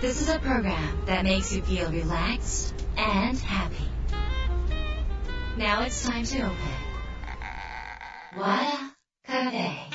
This is a program that makes you feel relaxed and happy. Now it's time to open. Wada Cafe.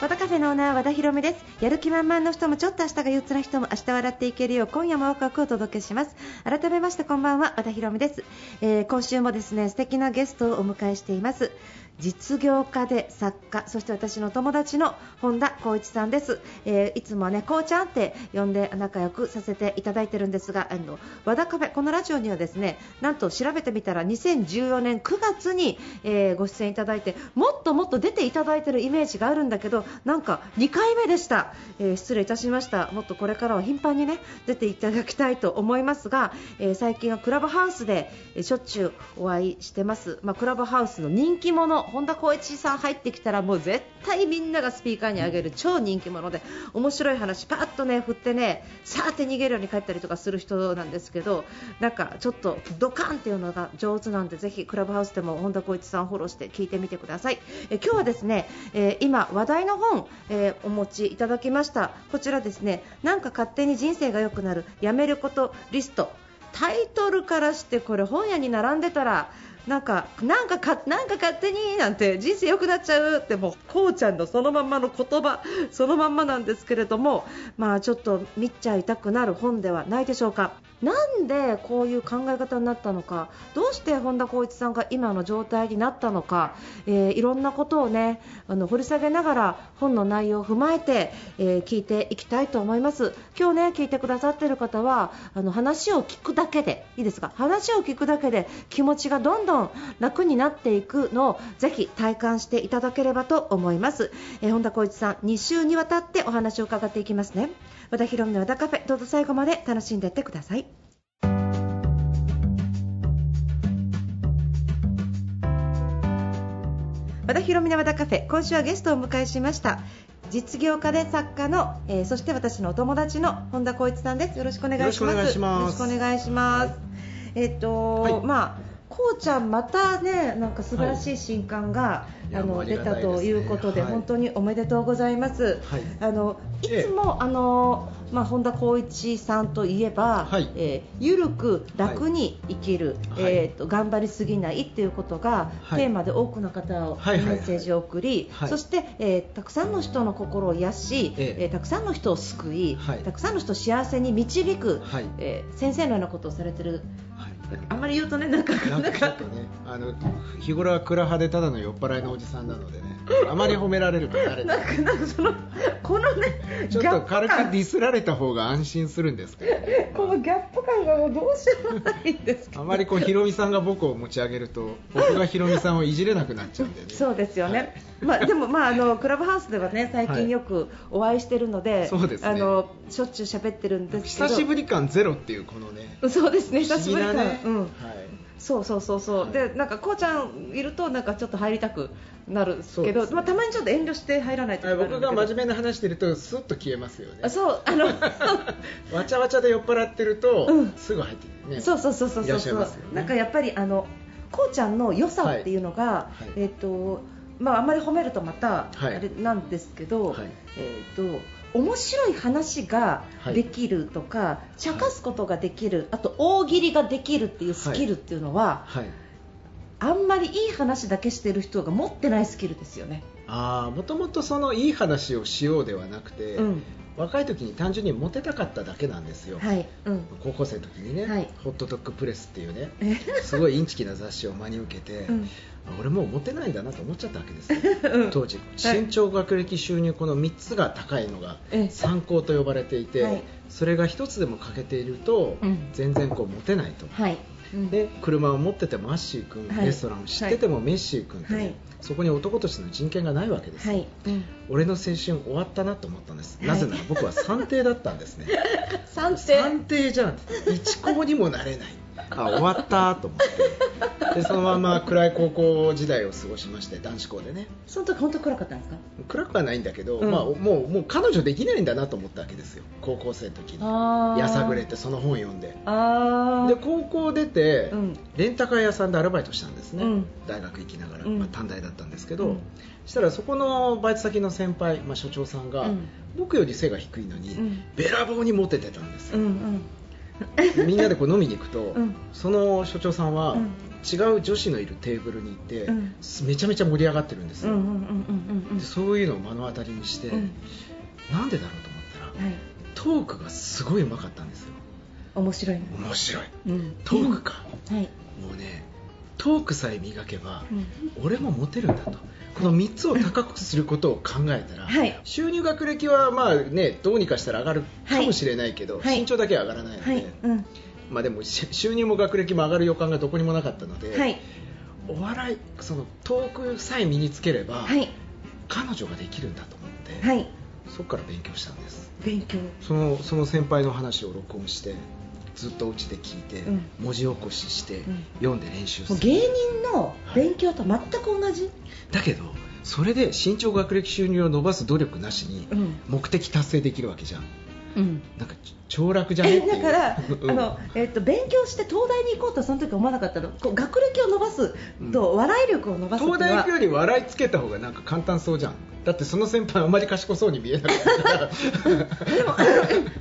和田カフェのオーナー和田博美ですやる気満々の人もちょっと明日が憂鬱な人も明日笑っていけるよう今夜もワクワクをお届けします改めましてこんばんは和田博美です、えー今週もですね素敵なゲストをお迎えしています実業家で作家そして私の友達の本田光一さんです、えーいつもねこうちゃんって呼んで仲良くさせていただいてるんですがあの和田カフェこのラジオにはですねなんと調べてみたら2014年9月に、えーご出演いただいてもっともっと出ていただいてるイメージがあるんだけどなんか2回目でした、えー失礼いたしました。もっとこれからは頻繁にね出ていただきたいと思いますが、え最近はクラブハウスで、しょっちゅうお会いしてます、まあ、クラブハウスの人気者本田光一さん入ってきたらもう絶対みんながスピーカーに上げる超人気者で面白い話パッとね振ってねさーって逃げるように帰ったりとかする人なんですけどなんかちょっとドカンっていうのが上手なんでぜひクラブハウスでも本田光一さんフォローして聞いてみてください。え今日はですね、えー今話題の本、えーお持ちいただきました。こちらですねなんか勝手に人生が良くなるやめることリスト。タイトルからしてこれ本屋に並んでたらなんかなんかかなんか勝手になんて人生良くなっちゃうってもうこうちゃんのそのまんまの言葉そのまんまなんですけれどもまあちょっと見ちゃいたくなる本ではないでしょうか。なんでこういう考え方になったのかどうして本田光一さんが今の状態になったのか、えーいろんなことをねあの掘り下げながら本の内容を踏まえて、えー聞いていきたいと思います。今日ね聞いてくださっている方はあの話を聞くだけでいいですか？話を聞くだけで気持ちがどんどん楽になっていくのをぜひ体感していただければと思います、えー本田光一さん2週にわたってお話を伺っていきますね。和田博美の和田カフェどうぞ最後まで楽しんでいってください。和田博美の和田カフェ今週はゲストをお迎えしました。実業家で作家の、えーそして私のお友達の本田光一さんです。よろしくお願いします。よろしくお願いします。えっと、はい。まあこうちゃんまたねなんか素晴らしい新刊が、い。やもうあの出たということで、はい。本当におめでとうございます。はい。あのいえ。えつも、あのまあ本田光一さんといえば、はい。えーゆるく楽に生きる、はい。えーと頑張りすぎないっていうことが、はい。テーマで多くの方をはいはいはい。メッセージを送り、はい。そして、えーたくさんの人の心を癒し、ええ。えーたくさんの人を救い、はい。たくさんの人を幸せに導く、はい。えー先生のようなことをされてる。はいあんまり言うとねなんかなんかかちょっとね、あの日頃は蔵派でただの酔っ払いのおじさんなのでね、あまり褒められると慣れなんかなんかそのこのねちょっと軽く感ディスられた方が安心するんですけど、ね、このギャップ感がもうどうしようもないんですけど。あまりこうひろみさんが僕を持ち上げると、僕がひろみさんをいじれなくなっちゃうんでね。そうですよね、まあ、でも、まあ、あのクラブハウスではね最近よくお会いしてるので、そうですね。あのしょっちゅう喋ってるんですけど。久しぶり感ゼロっていうこのね、そうですね久しぶりか不思議なね、うん、はいそうそうそうそう、はい。でなんかこうちゃんいるとなんかちょっと入りたくなるけど、ね。まあ、たまにちょっと遠慮して入らないとはい僕が真面目な話してるとスッと消えますよね。あそう。あのわちゃわちゃで酔っ払ってると、うん。すぐ入ってくるね。そうそうそうそうそう。ね。なんかやっぱりあのこうちゃんの良さっていうのが、はい。えっ、とまああんまり褒めるとまたあはい。れなんですけど、はい。えっ、と面白い話ができるとか、茶化すことができる、あと大喜利ができるっていうスキルっていうのは、はい。あんまりいい話だけしてる人が持ってないスキルですよね。ああもともとそのいい話をしようではなくて、うん若い時に単純にモテたかっただけなんですよ、はい、うん、高校生の時にね、はい。ホットドッグプレスっていうねえ？すごいインチキな雑誌を真に受けて、うん。あ俺もうモテないんだなと思っちゃったわけですよ。うん。当時。身長学歴収入この3つが高いのがええ。参考と呼ばれていて、はい。それが1つでも欠けていると、うん。全然こうモテないと、はい、うんで車を持っててもアッシー君、はい。レストランを知っててもメッシー君ってね、はい。そこに男としての人権がないわけですよ、はい、うん、俺の青春終わったなと思ったんです、はい。なぜなら僕は算定だったんですね。三点算定じゃん。一校にもなれないあ終わったと思って。でそのまま暗い高校時代を過ごしまして男子校でね。その時本当暗かったんですか？暗くはないんだけど、うん。まあ、もうもう彼女できないんだなと思ったわけですよ。高校生の時に。やさぐれてその本読んで。あで高校出て、うん。レンタカー屋さんでアルバイトしたんですね、うん。大学行きながら、うん。まあ、短大だったんですけど、うん。したらそこのバイト先の先輩、まあ、所長さんが、うん。僕より背が低いのに、うん。べらぼうにモテてたんですよ、うんうん みんなでこう飲みに行くと、うん。その所長さんは、うん。違う女子のいるテーブルに行って、うん。めちゃめちゃ盛り上がってるんですよ、そういうのを目の当たりにして、うん。なんでだろうと思ったら、はい。トークがすごいうまかったんですよ。面白い。ね面白い。うん。トークか、はい。もうねトークさえ磨けば、うん。俺もモテるんだと。この3つを高くすることを考えたら、はい。収入学歴はまあねどうにかしたら上がるかもしれないけど、はい。身長だけは上がらないので、はい。うん。まあ、でもし収入も学歴も上がる予感がどこにもなかったので、はい。お笑いそのトークさえ身につければ、はい。彼女ができるんだと思って、はい。そこから勉強したんです。勉強。そのその先輩の話を録音してずっとうちで聞いて、うん。文字起こしして、ん。読んで練習する。芸人の勉強と全く同じ？だけどそれで身長学歴収入を伸ばす努力なしにうん。目的達成できるわけじゃんうん。なんか凋落じゃね？だから、う。んあのえっと勉強して東大に行こうとその時思わなかったの。こう学歴を伸ばすと、笑い力を伸ばすう東のは。大行くより笑いつけた方がなんか簡単そうじゃん。だってその先輩あんまり賢そうに見えなかったから。でも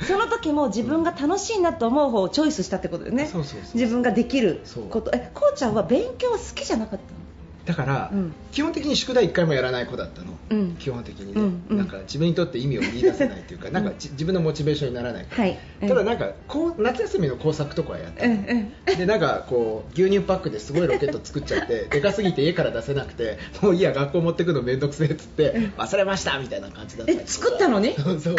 その時も自分が楽しいなと思う方をチョイスしたってことだよね。そうそうそう。自分ができること。えこうちゃんは勉強は好きじゃなかったの？だから、うん。基本的に宿題1回もやらない子だったの、うん。基本的にね、うんうん。なんか自分にとって意味を見出せないというか、なんかじ自分のモチベーションにならない。から、はい。うん。ただなんかこう夏休みの工作とかはやってうんうん。でなんかこう牛乳パックですごいロケット作っちゃってでかすぎて家から出せなくてもういいや学校持ってくの面倒くせえっつって忘れましたみたいな感じだったえか作ったのに？そうそう。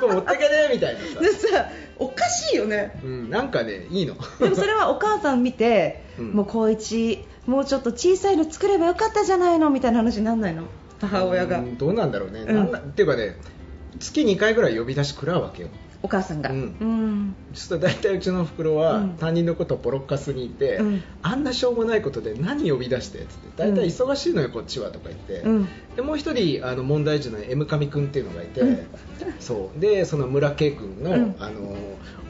持ってけねえみたいなさ、でさおかしいよね。うん、なんかねいいの。でもそれはお母さん見て、うん。もう高一もうちょっと小さいの作ればよかったじゃないのみたいな話になんないの？母親が、うんどうなんだろうね、うん。なんだっていうかね月2回ぐらい呼び出し食らうわけよお母さんが。うん。うん。ちょっと大体うちの袋はうん。担任のことをボロッカスにいて、うん。あんなしょうもないことで何呼び出してっつって大体忙しいのよこっちはとか言って、うん。でもう一人あの問題児の M 上君っていうのがいて、うん。そう。でその村圭君の,、うん。あの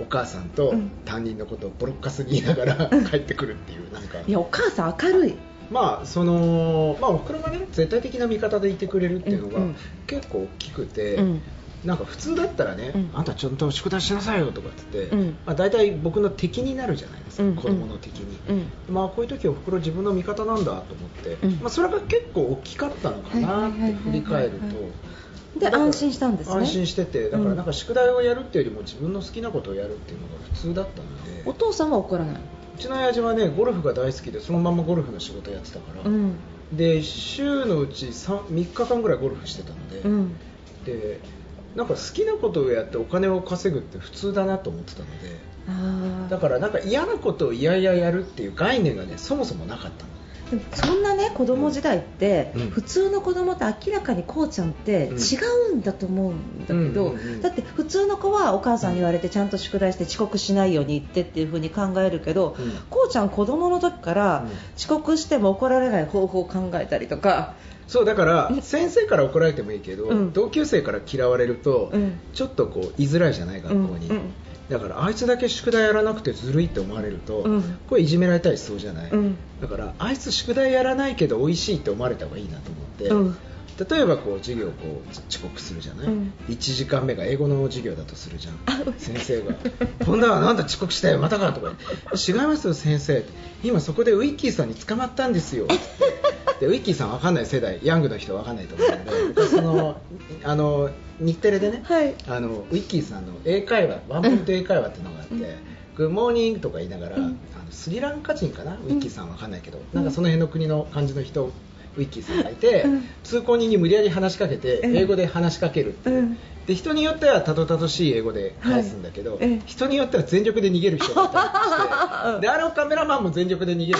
お母さんとうん。担任のことをボロッカスに言いながら帰ってくるっていうなんか。いやお母さん明るい。まあそのまあおふくろがね絶対的な味方でいてくれるっていうのがうんうん。結構大きくて、うんなんか普通だったらね、うん。あんたちゃんと宿題しなさいよとかって言って、うん。まあ、大体僕の敵になるじゃないですか、うん。子供の敵に、うん。まあ、こういう時おふくろ自分の味方なんだと思って、うん。まあ、それが結構大きかったのかなって振り返ると。で安心したんですね。安心しててだからなんか宿題をやるっていうよりも自分の好きなことをやるっていうのが普通だったので。お父さんは怒らない？うちの親父はねゴルフが大好きでそのままゴルフの仕事やってたから、うん。で週のうち 3, 3日間ぐらいゴルフしてたので、うん。でなんか好きなことをやってお金を稼ぐって普通だなと思ってたのであだからなんか嫌なことを嫌々やるっていう概念がねそもそもなかったの。そんなね子供時代って、うん。普通の子供と明らかにこうちゃんってうん。違うんだと思うんだけど、だって普通の子はお母さんに言われてちゃんと宿題して遅刻しないように言ってっていう風に考えるけど、うん。こうちゃん子供の時からうん。遅刻しても怒られない方法を考えたりとか、そうだから先生から怒られてもいいけど、うん。同級生から嫌われると、うん。ちょっとこう居づらいじゃない学校に、うん。うん。だからあいつだけ宿題やらなくてずるいって思われると、うん。これいじめられたりしそうじゃない、うん。だからあいつ宿題やらないけど美味しいって思われた方がいいなと思って、うん例えばこう授業こう遅刻するじゃない、うん。1時間目が英語の授業だとするじゃん。先生が「今度はなんだ遅刻したよまたか」とか言って「違いますよ先生今そこでウィッキーさんに捕まったんですよ」でウィッキーさんわかんない世代。ヤングの人わかんないと思うので。そのあの日テレでね、はい。あのウィッキーさんの英会話ワンポイント英会話っていうのがあって、 Good morning とか言いながら、うん。あのスリランカ人かな、ウィッキーさんわかんないけど、なんかその辺の国の感じの人、ウィッキーさんがいて、うん。通行人に無理やり話しかけて、うん。英語で話しかけるっていう、うん。で人によってはたどたどしい英語で返すんだけど、はいええ人によっては全力で逃げる人がいたりうん。してであれをカメラマンも全力で逃げる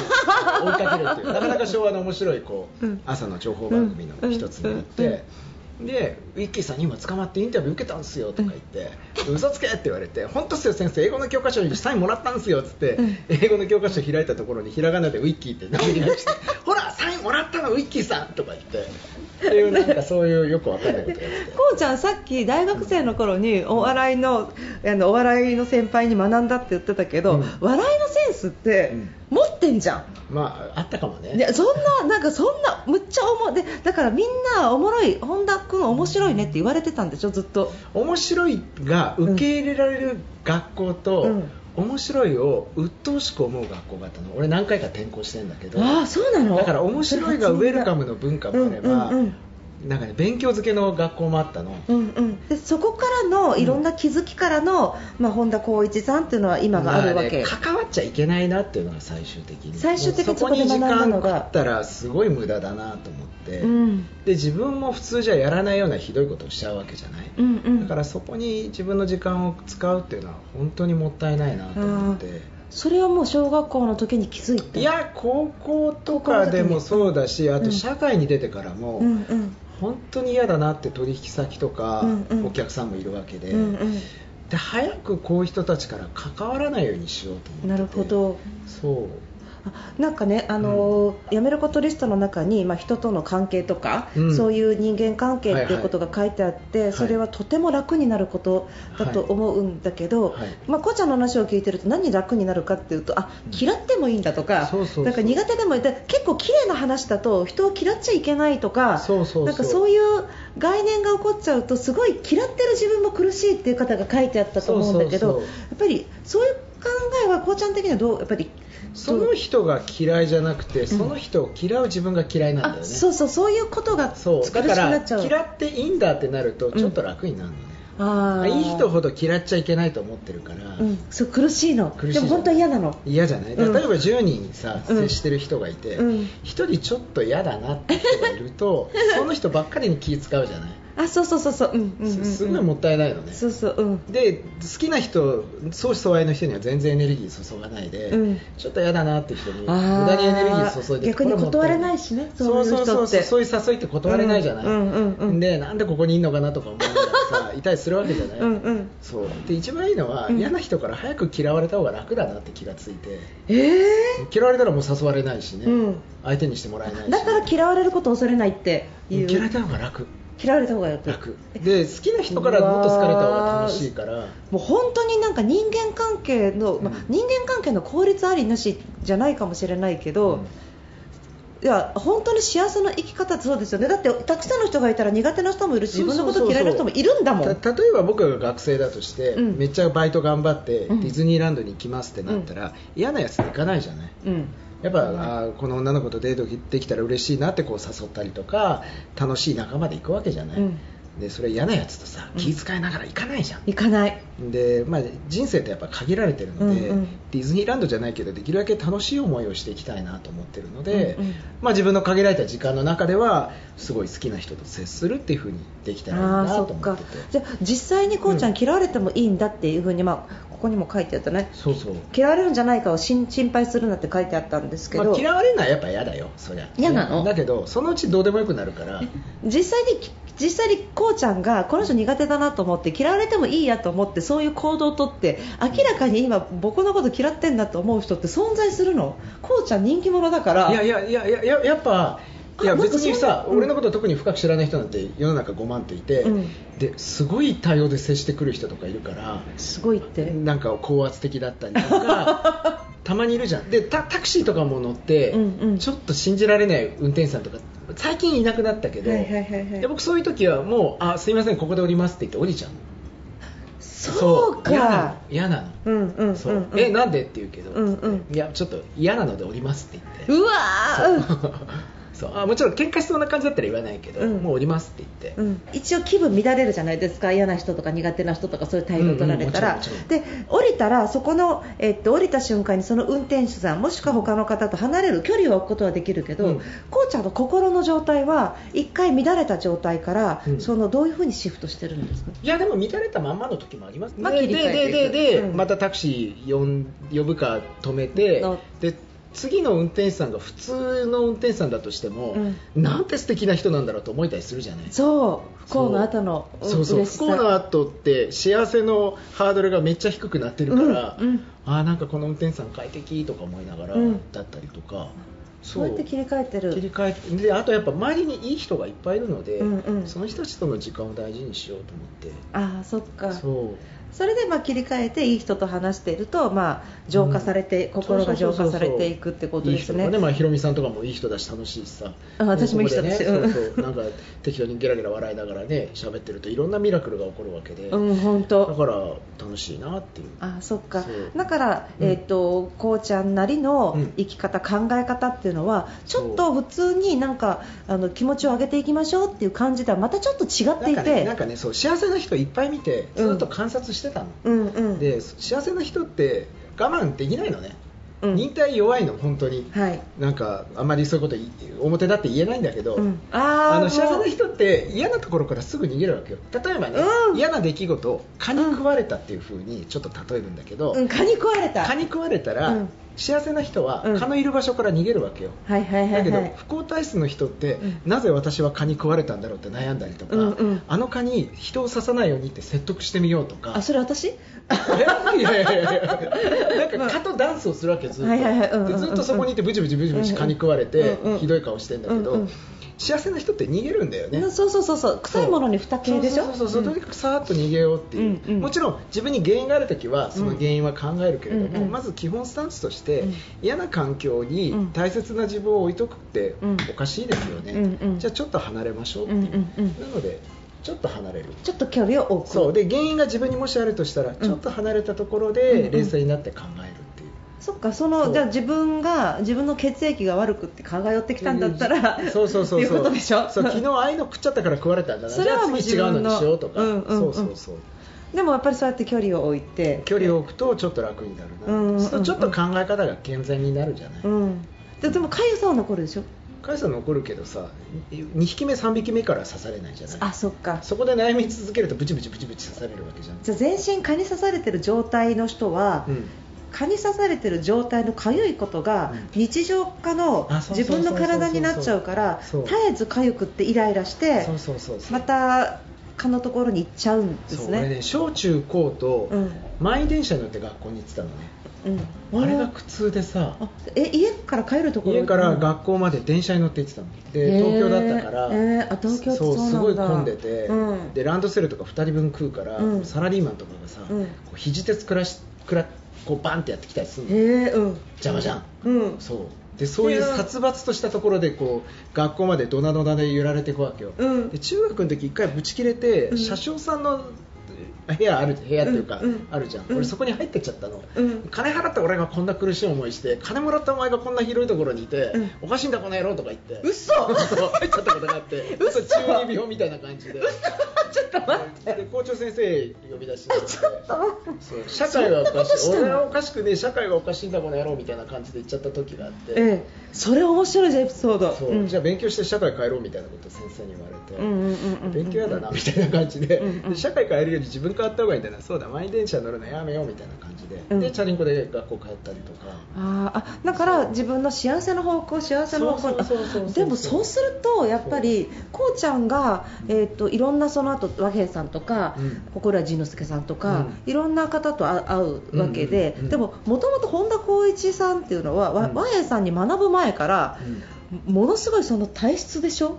追いかけるっていうなかなか昭和の面白いこう、うん。朝の情報番組の一つになって、でウィッキーさんに今捕まってインタビュー受けたんですよとか言って、嘘つけって言われて本当っすよ先生英語の教科書にサインもらったんですよっつって、うん。英語の教科書開いたところにひらがなでウィッキーって名前がして ほらサインもらったのウィッキーさんとか言って。っていうなんかそういうよくわかんないことやって。て こうちゃんさっき大学生の頃にお笑いのあのお笑いの先輩に学んだって言ってたけど、うん。笑いのセンスってうん。持ってんじゃん。まああったかもね。いやそんななんかそんなむっちゃおもでだからみんなおもろい本田君面白いねって言われてたんでしょずっと。面白いが受け入れられる学校と、うん。面白いを鬱陶しく思う学校があったの。俺何回か転校してんだけど。ああそうなの？だから面白いがウェルカムの文化もあれば、うんうんなんかね勉強漬けの学校もあったの、うんうん、でそこからのいろんな気づきからの、まあ、本田光一さんっていうのは今があるわけ、まあね関わっちゃいけないなっていうのが最終的に。最終的にそこで学んだの間が食ったらすごい無駄だなと思って、うん。で自分も普通じゃやらないようなひどいことをしちゃうわけじゃない、うんうん、だからそこに自分の時間を使うっていうのは本当にもったいないなと思って。それはもう小学校の時に気づいた。いや高校とかでもそうだしあうんと社会に出てからも、うんうん本当に嫌だなって取引先とか、お客さんもいるわけで,、うんうん。で早くこういう人たちから関わらないようにしようと思って。てなるほど。そう。あなんかね、あのー辞めることリストの中に、まあ、人との関係とか、うん。そういう人間関係っていうことが書いてあって、い。それはとても楽になることだと思うんだけど、はい。まあ、こうちゃんの話を聞いてると何楽になるかっていうとあ嫌ってもいいんだとか、なんか苦手でもいい。で結構綺麗な話だと人を嫌っちゃいけないとかなんかそういう概念が起こっちゃうとすごい嫌ってる自分も苦しいっていう方が書いてあったと思うんだけどやっぱりそういう考えはこうちゃん的にはどうやっぱりその人が嫌いじゃなくて、その人を嫌う自分が嫌いなんだよね。あそうそうそういうことが苦しそう。くだからなっちゃう。嫌っていいんだってなるとちょっと楽になるのね、あー。いい人ほど嫌っちゃいけないと思ってるから、うん、そう苦しいの。苦しいでも本当は嫌なの。嫌じゃない、うん。例えば10人さ、うん。接してる人がいて、うん。1人ちょっと嫌だなって人がいると その人ばっかりに気使うじゃない、あそうそうそうそう。うんうんうんうん。すすごいもったいないのね、そうそううん。で好きな人相思相愛の人には全然エネルギー注がないで、うん。ちょっと嫌だなって人に無駄にエネルギー注いで逆に断れないしねそそうそうそうそうそういう誘いって断れないじゃない、うんうんうんうん。でなんでここにいんのかなとか思 いながらさいたりするわけじゃない、うんうん。そう。で一番いいのは、うん。嫌な人から早く嫌われた方が楽だなって気がついて。ええ嫌われたらもう誘われないしね、うん。相手にしてもらえないし。だから嫌われることを恐れないっていう。嫌われた方が楽嫌われた方が楽楽で好きな人からもっと好かれた方が楽しいから。もう本当になんか人間関係の、ま人間関係の効率ありなしじゃないかもしれないけど、うん。いや本当に幸せな生き方ってそうですよね。だってたくさんの人がいたら苦手な人もいるし自分のこと嫌いな人もいるんだもん。た例えば僕が学生だとして、うん。めっちゃバイト頑張って、うん。ディズニーランドに行きますってなったら、嫌なやつ行かないじゃない。うんやっぱ、あーこの女の子とデートできたら嬉しいなってこう誘ったりとか楽しい仲間で行くわけじゃない、うん。でそれ嫌なやつとさうん。気遣いながら行かないじゃん、行かない。でまあ、人生ってやっぱ限られてるので、うんうん。ディズニーランドじゃないけどできるだけ楽しい思いをしていきたいなと思ってるので、うんうん。まあ、自分の限られた時間の中ではすごい好きな人と接するっていう風にできたらいいああなと思ってて。じゃあ実際にこうちゃんうん。嫌われてもいいんだっていうふうに、まあ、ここにも書いてあったね。そうそう。嫌われるんじゃないかを心心配するなって書いてあったんですけど、まあ、嫌われるのはやっぱ嫌だよそりゃ。嫌なの？だけどそのうちどうでもよくなるから。実際に実際にこうちゃんがこの人苦手だなと思って嫌われてもいいやと思ってそういう行動をとって明らかに今僕のこと嫌ってんだと思う人って存在するの？こうちゃん人気者だから。いやいやいやいやややっぱいや別にさ、俺のこと特に深く知らない人なんて世の中5万っていて、うん。ですごい対応で接してくる人とかいるからすごいって。なんか高圧的だったりとか たまにいるじゃん。でタタクシーとかも乗って、うんうん。ちょっと信じられない運転手さんとか最近いなくなったけど、はいはいはいはい。で僕そういう時はもうあすいませんここで降りますって言って降りちゃうの。そう嫌なの。なの。うんうんそう。えなんで？って言うけど、うんうん。いやちょっと嫌なので降りますって言って。うわーそう。あもちろん喧嘩しそうな感じだったら言わないけど、うん。もう降りますって言って、うん、一応気分乱れるじゃないですか。嫌な人とか苦手な人とかそういう態度取られたら、うんうんもちろん。もで降りたらそこの、えっと降りた瞬間にその運転手さんもしくは他の方と離れる距離を置くことはできるけど、うん。こうちゃんの心の状態は一回乱れた状態から、うん。そのどういうふうにシフトしてるんですか？いやでも乱れたまんまの時もありますまあで切り替えて。いくでででで、うん。またタクシー呼ん呼ぶか止めて、ので次の運転手さんが普通の運転手さんだとしても、なんて素敵な人なんだろうと思えたりするじゃない？そう不幸の後のそう。そう不幸の後って幸せのハードルがめっちゃ低くなってるから、うんうん。ああなんかこの運転手さん快適とか思いながら、うん。だったりとか。そう。やって切り替えてる。切り替えてであとやっぱ周りにいい人がいっぱいいるので、うんうん。その人たちとの時間を大事にしようと思って。ああそっか。そうそれでまあ切り替えていい人と話していると、まあ、浄化されて、心が浄化されていくってことですね。ね、まあ、ひろみさんとかもいい人だし楽しいしさ。あ私もいい人だしここでねうん。そうそう。なんか適当にゲラゲラ笑いながらね喋ってるといろんなミラクルが起こるわけで、うん、本だ当。から楽しいなっていう。あそっか。だから、うん。えっとこうちゃんなりのうん。生き方、考え方っていうのはちょっと普通になんかあの気持ちを上げていきましょうっていう感じとはまたちょっと違っていなんかねてなんかねそう幸せな人いっぱい見てずっと観察してたの、うんうん。で幸せな人って我慢できないのね、うん。忍耐弱いの本当に。はい。なんかあんまりそういうことい表だって言えないんだけど、うん。あー。あの幸せな人って嫌なところからすぐ逃げるわけよ。例えばね、うん。嫌な出来事を蚊に食われたっていう風にちょっと例えるんだけど、うん、蚊に食われた。蚊に食われたら、うん幸せな人はうん。蚊のいる場所から逃げるわけよ、はいはいはだけど不幸体質の人って、うん。なぜ私は蚊に食われたんだろうって悩んだりとか、うんうん。あの蚊に人を刺さないようにって説得してみようとか。あそれ私？え？いやいやいやいや。なんか蚊とダンスをするわけずっと、はいはいはい。うんうんうんでずっとそこにいてブチブチブチブチ蚊に食われて、ひどい顔してんだけど、うんうん幸せな人って逃げるんだよね、うんそうそうそうそう。臭いものに二系でしょ？そう。そうそうそう、とにかくさーっと逃げようっていう、うんうん。もちろん自分に原因があるときはその原因は考えるけれども、うんうん。まず基本スタンスとして、うん。嫌な環境にうん大切な自分を置いとくってうん。おかしいですよね、うんうん。じゃあちょっと離れましょうっていう、うんうんうん。なのでちょっと離れる。ちょっと距離を置く。そう。で原因が自分にもしあるとしたら、ちょっと離れたところで冷静になって考えるそっかそのそう。じゃあ自分が自分の血液が悪くって考え寄ってきたんだったらそうそうそうっていうそうことでしょ？そう昨日ああいうの食っちゃったから食われたんだな。それはもうじゃあ次違うのにしようとか、うんうんうん。そうそうそう。でもやっぱりそうやって距離を置いて。距離を置くとちょっと楽になるな、うんうんうん。そうするとちょっと考え方が健全になるじゃない、うん。ででもかゆさは残るでしょ？カイさん残るけどさ2匹目3匹目から刺されないじゃない。あそっか。そこで悩み続けるとブチブチブチブチ刺されるわけじゃん。じゃあ全身蚊に刺されてる状態の人は、うん蚊に刺されてる状態のかゆいことがうん。日常化の自分の体になっちゃうから絶えずかゆくってイライラしてまた蚊のところに行っちゃうんですね。ね小中高とうん。満員電車に乗って学校に行ってたのね、うん。あれが苦痛でさ。あえ家から帰るところ？家から学校まで電車に乗って行ってたの。で東京だったから、えーあ東京ってそうすごい混んでて、うん。でランドセルとか2人分食うから、うん。サラリーマンとかがさ、うん。こう肘鉄くらしくらこうバンってやってきたりするの。へえうん。邪魔じゃん。うん。そう。でそういう殺伐としたところでこう学校までドナドナで揺られていくわけよ、うん。で中学の時一回ブチ切れて、うん。車掌さんの部屋ある部屋っていうか、あるじゃん、うん。俺そこに入ってっちゃったの、うん。金払った俺がこんな苦しい思いして金もらったお前がこんな広いところにいて、うん。おかしいんだこの野郎とか言って。嘘。入っちゃったことがあって嘘。中二病みたいな感じで。ちょっと待って。で校長先生呼び出して。ちょっと。社会がおかしい。俺はおかしくねえ。社会がおかしいんだこの野郎みたいな感じで言っちゃった時があって、ええ。それ面白いじゃんエピソード。そう。うん。じゃあ勉強して社会変えろみたいなこと先生に言われて、勉強やだなみたいな感じで社会変えるより自分変わった方がいいんだな。そうだ満員電車乗るのやめようみたいな感じで、うん。でチャリンコで学校帰ったりとか。あーあだから自分の幸せの方向幸せの方向でもそうするとやっぱりこうちゃんが、えー、といろんなその後和平さんとか、うん。心は仁之助さんとか、ういろんな方と会会うわけで、でももともと本田光一さんっていうのは、わうん。和平さんに学ぶ前から、うものすごいその体質でしょ？ん、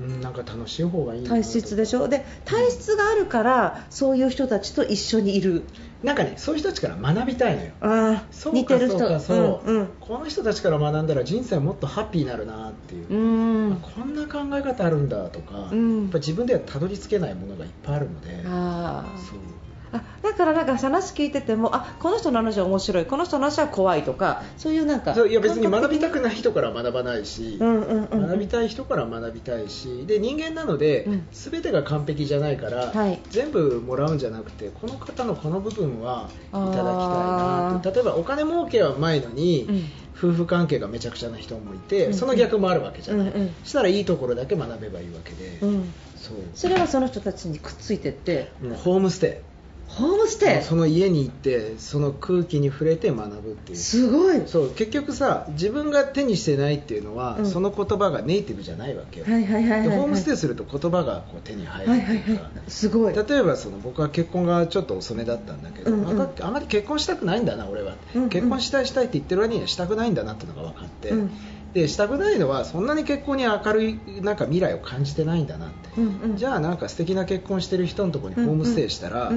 うん、なんか楽しい方がいいな体質でしょ？で体質があるからそういう人たちと一緒にいる。なんかねそういう人たちから学びたいのよ。あそうか似てる人。そうんこの人たちから学んだら人生はもっとハッピーになるなっていう、うん、こんな考え方あるんだとか、うん。やっぱ自分ではたどり着けないものがいっぱいあるので。あー。そうあだからなんか話聞いててもあこの人の話は面白いこの人の話は怖いとかそういうなんかそういや別に学びたくくない人から学ばないし、うんうんうんうん。学びたい人から学びたいしで人間なので、うん。全てが完璧じゃないから、はい。全部もらうんじゃなくてこの方のこの部分はいただきたいなあーって例えばお金儲けはうまいのに、うん。夫婦関係がめちゃくちゃな人もいて、うん。その逆もあるわけじゃない、うんうんそしたらいいところだけ学べばいいわけで、うん。そう。それはその人たちにくっついてって。もうホームステホームステイ？その家に行ってその空気に触れて学ぶっていう。すごい。そう結局さ自分が手にしてないっていうのは、うん。その言葉がネイティブじゃないわけよ、はいはいはいはいでホームステイイすると言葉がこう手に入るはいっていうか、すごい。例えばその僕は結婚がちょっと遅めだったんだけど、うんうん。あまり結婚したくないんだな俺は、うんうん。結婚したいしたいって言ってる割にはしたくないんだなっていうのが分かって、うんでしたくないのはそんなに結婚に明るいなんか未来を感じてないんだなって、うんうん。じゃあなんか素敵な結婚してる人のところにホームステイしたら、う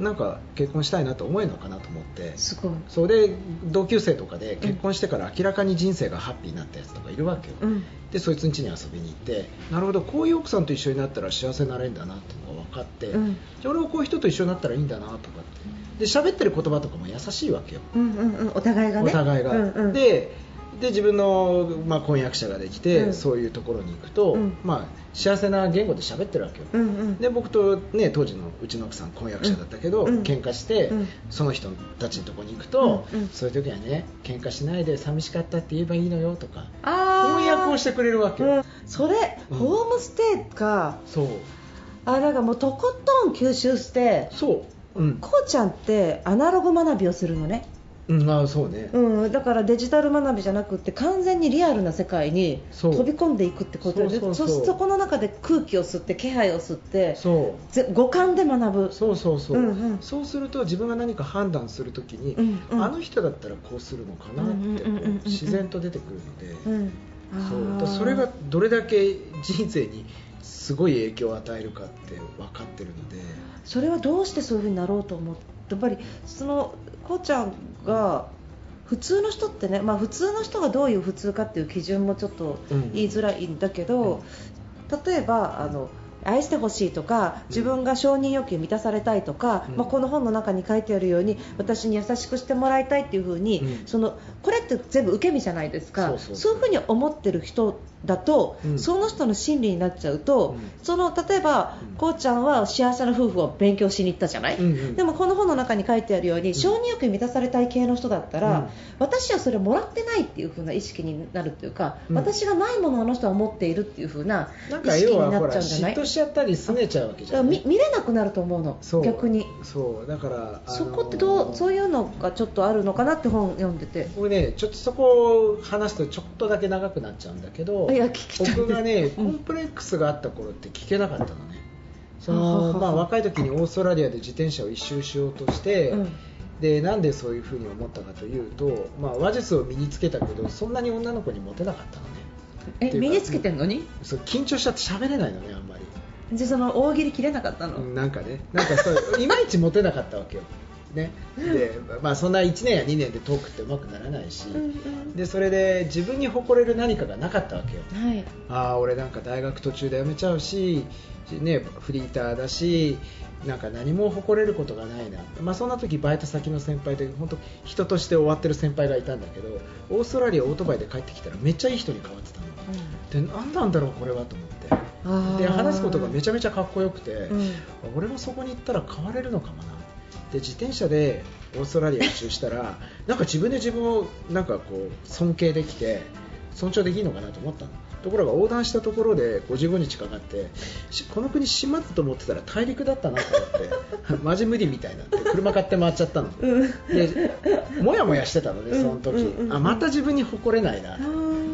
ん。なんか結婚したいなと思えるのかなと思って。すごい。それで同級生とかで結婚してから明らかに人生がハッピーになったやつとかいるわけよ、うん。でそいつん家に遊びに行ってなるほどこういう奥さんと一緒になったら幸せになれるんだなっていうのが分かって、うん。じゃあ俺はこういう人と一緒になったらいいんだなとかって。で喋ってる言葉とかも優しいわけよ。うんうんうん。お互いがね。お互いが、うんうん。でで自分の、まあ、婚約者ができて、うん。そういうところに行くと、うん。まあ、幸せな言語で喋ってるわけよ、うんうん。で僕と、ね、当時のうちの奥さん婚約者だったけど、うん喧嘩して、うん。その人たちのところに行くと、うんうん。そういう時はね喧嘩しないで寂しかったって言えばいいのよとか翻訳をしてくれるわけよ、うん。それ、うん。ホームステイか。そう。あなんかもうとことん吸収してそう。うん、こうちゃんってアナログ学びをするのね、うん、あそうね、うん、だからデジタル学びじゃなくって完全にリアルな世界に飛び込んでいくってことでそうそこの中で空気を吸って気配を吸ってそう。ぜ五感で学ぶ。そうそうそう、うんうん。そうすると自分が何か判断するときに、うんうん。あの人だったらこうするのかなって自然と出てくるので、うん。そう。それがどれだけ人生にすごい影響を与えるかって分かってるので。それはどうしてそういうふうになろうと思ってやっぱりそのこうちゃんが普通の人ってね、まあ、普通の人がどういう普通かっていう基準もちょっとうん言いづらいんだけど、例えばあの愛してほしいとか自分が承認欲求満たされたいとか、うん。まあ、この本の中に書いてあるように私に優しくしてもらいたいっていう風に、うん。そのこれって全部受け身じゃないですか。そうそうそう。いう風に思ってる人だと、うん。その人の心理になっちゃうと、うん。その例えば、うん。こうちゃんは幸せな夫婦を勉強しに行ったじゃない、うんうん。でもこの本の中に書いてあるように、承認欲求満たされたい系の人だったら、うん。私はそれもらってないっていう風な意識になるっていうか、うん。私がないものをあの人は持っているっていう風な意識になっちゃうんじゃない？嫉妬しちゃったり拗ねちゃうわけじゃん、だから見見れなくなると思うの逆に。そう。だから、あのそこってどうそういうのがちょっとあるのかなって本読んでて。これねちょっとそこを話すとちょっとだけ長くなっちゃうんだけどいや聞き僕がねうんコンプレックスがあった頃って聞けなかったのね。その、まあ、若い時にオーストラリアで自転車を一周しようとして、うん。でなんでそういうふうに思ったかというと、まあ、話術を身につけたけどそんなに女の子にモテなかったのね。え身につけてんのに？そう緊張しちゃって喋れないのねあんまり。じゃあその大喜利切れなかったの、うんなんかね。なんかそういまいちモテなかったわけよね。でまあそんな1年や2年でトークってうまくならないし、うんうん。でそれで自分に誇れる何かがなかったわけよ。はい。ああ俺なんか大学途中で辞めちゃうし、ね、フリーターだしなんか何も誇れることがないな、まあ、そんな時バイト先の先輩で本当人として終わってる先輩がいたんだけどオーストラリアオートバイで帰ってきたらめっちゃいい人に変わってたの。で何なんだろうこれはと思って。で話すことがめちゃめちゃかっこよくて、うん。俺もそこに行ったら変われるのかもなで自転車でオーストラリア一周したらなんか自分で自分をなんかこう尊敬できて尊重できるのかなと思ったの。ところが横断したところで55日かかってしこの国島だと思ってたら大陸だったなと思って マジ無理みたいになって車買って回っちゃったの。うん。でもやもやしてたのねその時、あまた自分に誇れないな。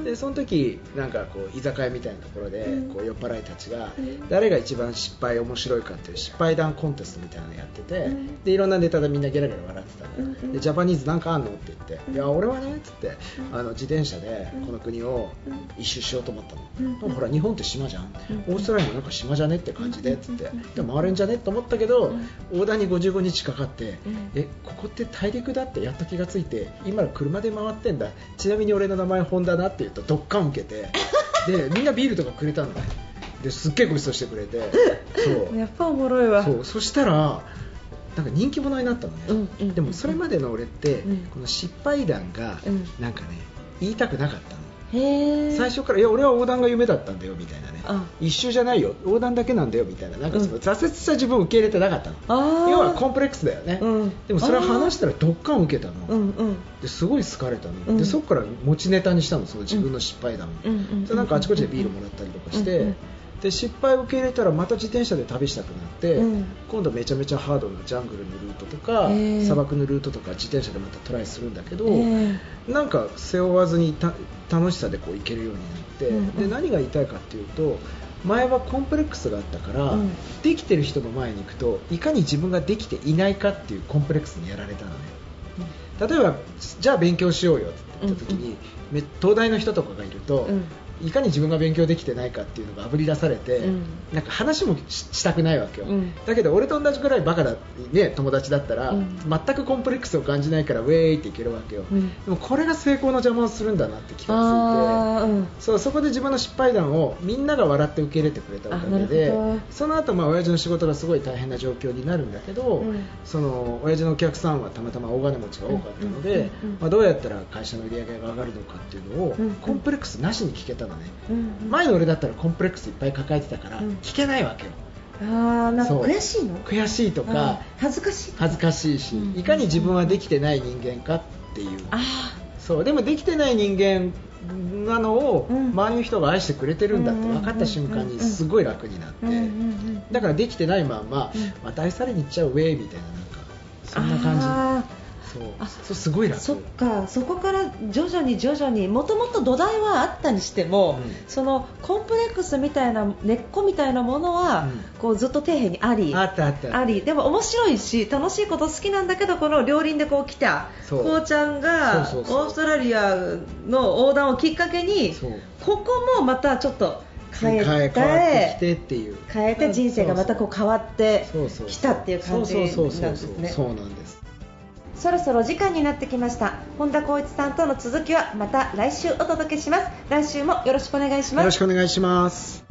でその時なんかこう居酒屋みたいなところでうん。こう酔っ払いたちがうん。誰が一番失敗面白いかっていう失敗談コンテストみたいなのやっててうん。でいろんなネタでみんなゲラゲラ笑ってたのでジャパニーズなんかあんのって言ってうん。いや俺はねっつってうん。あの自転車でうん。この国をうん。一周しようと思ったうんのでもほら日本って島じゃん。うんオーストラリアもなんか島じゃね？って。感じでっつってうん。でも回れんじゃね？と思ったけどうん横断に55日かかってうん。えここって大陸だってやっと気がついて今車で回ってんだ。ちなみに俺の名前本田なって言うとドッカン受けて でみんなビールとかくれたのですっげえご馳走してくれて。そう。やっぱおもろいわ。そう。そしたらなんか人気者になったのね、うんうんでもそれまでの俺って、うん。この失敗談がうん。なんかね言いたくなかった最初からいや俺は横断が夢だったんだよみたいなね。あ。一周じゃないよ。横断だけなんだよみたいな。なんかその挫折した自分を受け入れてなかったの、要はコンプレックスだよね、うん。でもそれを話したらドッカン受けたの、うんうん。ですごい好かれたの、うん。でそこから持ちネタにしたのその自分の失敗談を、うんなんかあちこちでビールもらったりとかして、うんうんで失敗を受け入れたらまた自転車で旅したくなって、うん。今度めちゃめちゃハードなジャングルのルートとか、へー。砂漠のルートとか自転車でまたトライするんだけど、えなんか背負わずにた楽しさでこう行けるようになって、うんうん。で何が言いたいかっていうと前はコンプレックスがあったから、うん。できてる人の前に行くといかに自分ができていないかっていうコンプレックスにやられたのね。例えばじゃあ勉強しようよって言った時に、め東大の人とかがいると、うんいかに自分が勉強できてないかっていうのがあぶり出されて、うん。なんか話もししたくないわけよ、うん。だけど俺と同じぐらいバカだ、ね、友達だったら、うん。全くコンプレックスを感じないからウェーイっていけるわけよ、うん。でもこれが成功の邪魔をするんだなって気がついてそうそこで自分の失敗談をみんなが笑って受け入れてくれたおかげでその後まあ親父の仕事がすごい大変な状況になるんだけど、うん。その親父のお客さんはたまたま大金持ちが多かったので、まあ、どうやったら会社の売り上げが上がるのかっていうのを、コンプレックスなしに聞けたのね、うんうん。前の俺だったらコンプレックスいっぱい抱えてたからうん。聞けないわけよ、あーなんか悔しいの？悔しいとあかー恥ずかしい。恥ずかしいし、うんいかに自分はできてない人間かっていう。あそう。でもできてない人間なのをうん。周りの人が愛してくれてるんだって分かった瞬間にすごい楽になって、だからできてないまんま、うん。また愛されに行っちゃうウェイみたいななんかそんな感じ。あそう。あそうすごい楽ーそっかそこから徐々に徐々にもともと土台はあったにしても、うん。そのコンプレックスみたいな根っこみたいなものは、うん。こうずっと底辺にありあったあった。あり。でも面白いし楽しいこと好きなんだけどこの両輪でこう来たこうちゃんがオーストラリアの横断をきっかけにここもまたちょっと変えて変え変わってきてっていう。変えて人生がまたこう変わってきたっていう感じなんですね。そうなんですそろそろ時間になってきました。本田光一さんとの続きはまた来週お届けします。来週もよろしくお願いします。よろしくお願いします。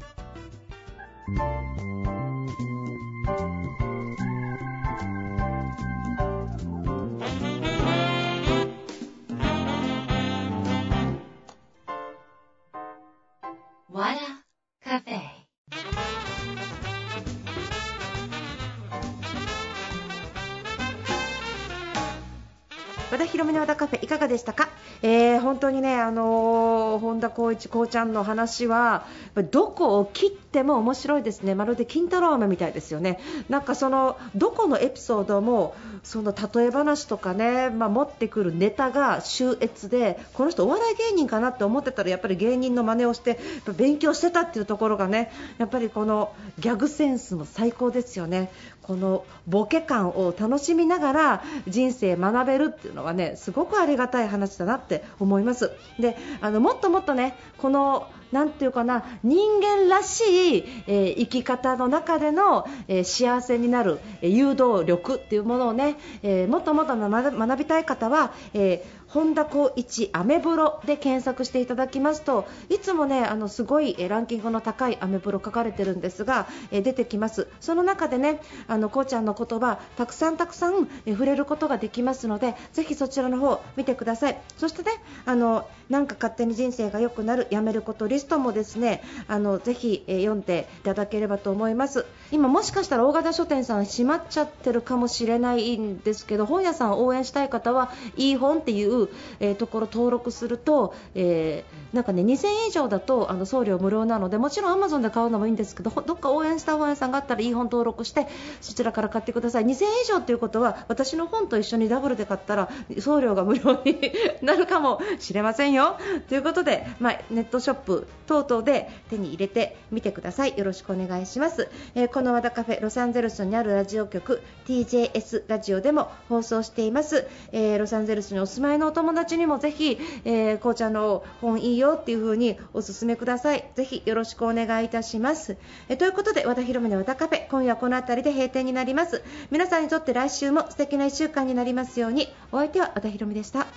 でしたか、えー本当にね、あのー本田光一、こうちゃんの話はどこを切っても面白いですね、まるで金太郎飴みたいですよね、なんかそのどこのエピソードもその例え話とかね、まあ、持ってくるネタが秀逸で、この人、お笑い芸人かなって思ってたらやっぱり芸人の真似をして勉強してたっていうところがね、やっぱりこのギャグセンスも最高ですよね。このボケ感を楽しみながら人生学べるっていうのはねすごくありがたい話だなって思います。であのもっともっとねこのなんていうかな人間らしい、えー生き方の中での、えー幸せになる、えー誘導力っていうものをね、えもっともっと学び学びたい方は、えー本田光一アメブロで検索していただきますといつもねあのすごいえランキングの高いアメブロ書かれてるんですが、え出てきます。その中でねあのこうちゃんの言葉たくさんたくさん、え触れることができますのでぜひそちらの方見てください。そしてねあのなんか勝手に人生が良くなるやめることリストもですねあのぜひ、え読んでいただければと思います。今もしかしたら大型書店さん閉まっちゃってるかもしれないんですけど本屋さんを応援したい方はいい本っていう、うえーところ登録すると、えーなんかね2000円以上だとあの送料無料なのでもちろん Amazon で買うのもいいんですけどどっか応援した本屋さんがあったらいい本登録してそちらから買ってください。2000円以上ということは私の本と一緒にダブルで買ったら送料が無料に なるかもしれませんよ。ということで、まあ、ネットショップ等々で手に入れてみてください。よろしくお願いします、えーこの和田カフェロサンゼルスにあるラジオ局 TJS ラジオでも放送しています、えーロサンゼルスにお住まいのお友達にもぜひ、えー、紅茶の本いいよっていう風にお勧めください。ぜひよろしくお願いいたします、えということで和田広めの和田カフェ今夜この辺りで閉店になります。皆さんにとって来週も素敵な1週間になりますように。お相手は和田広めでした。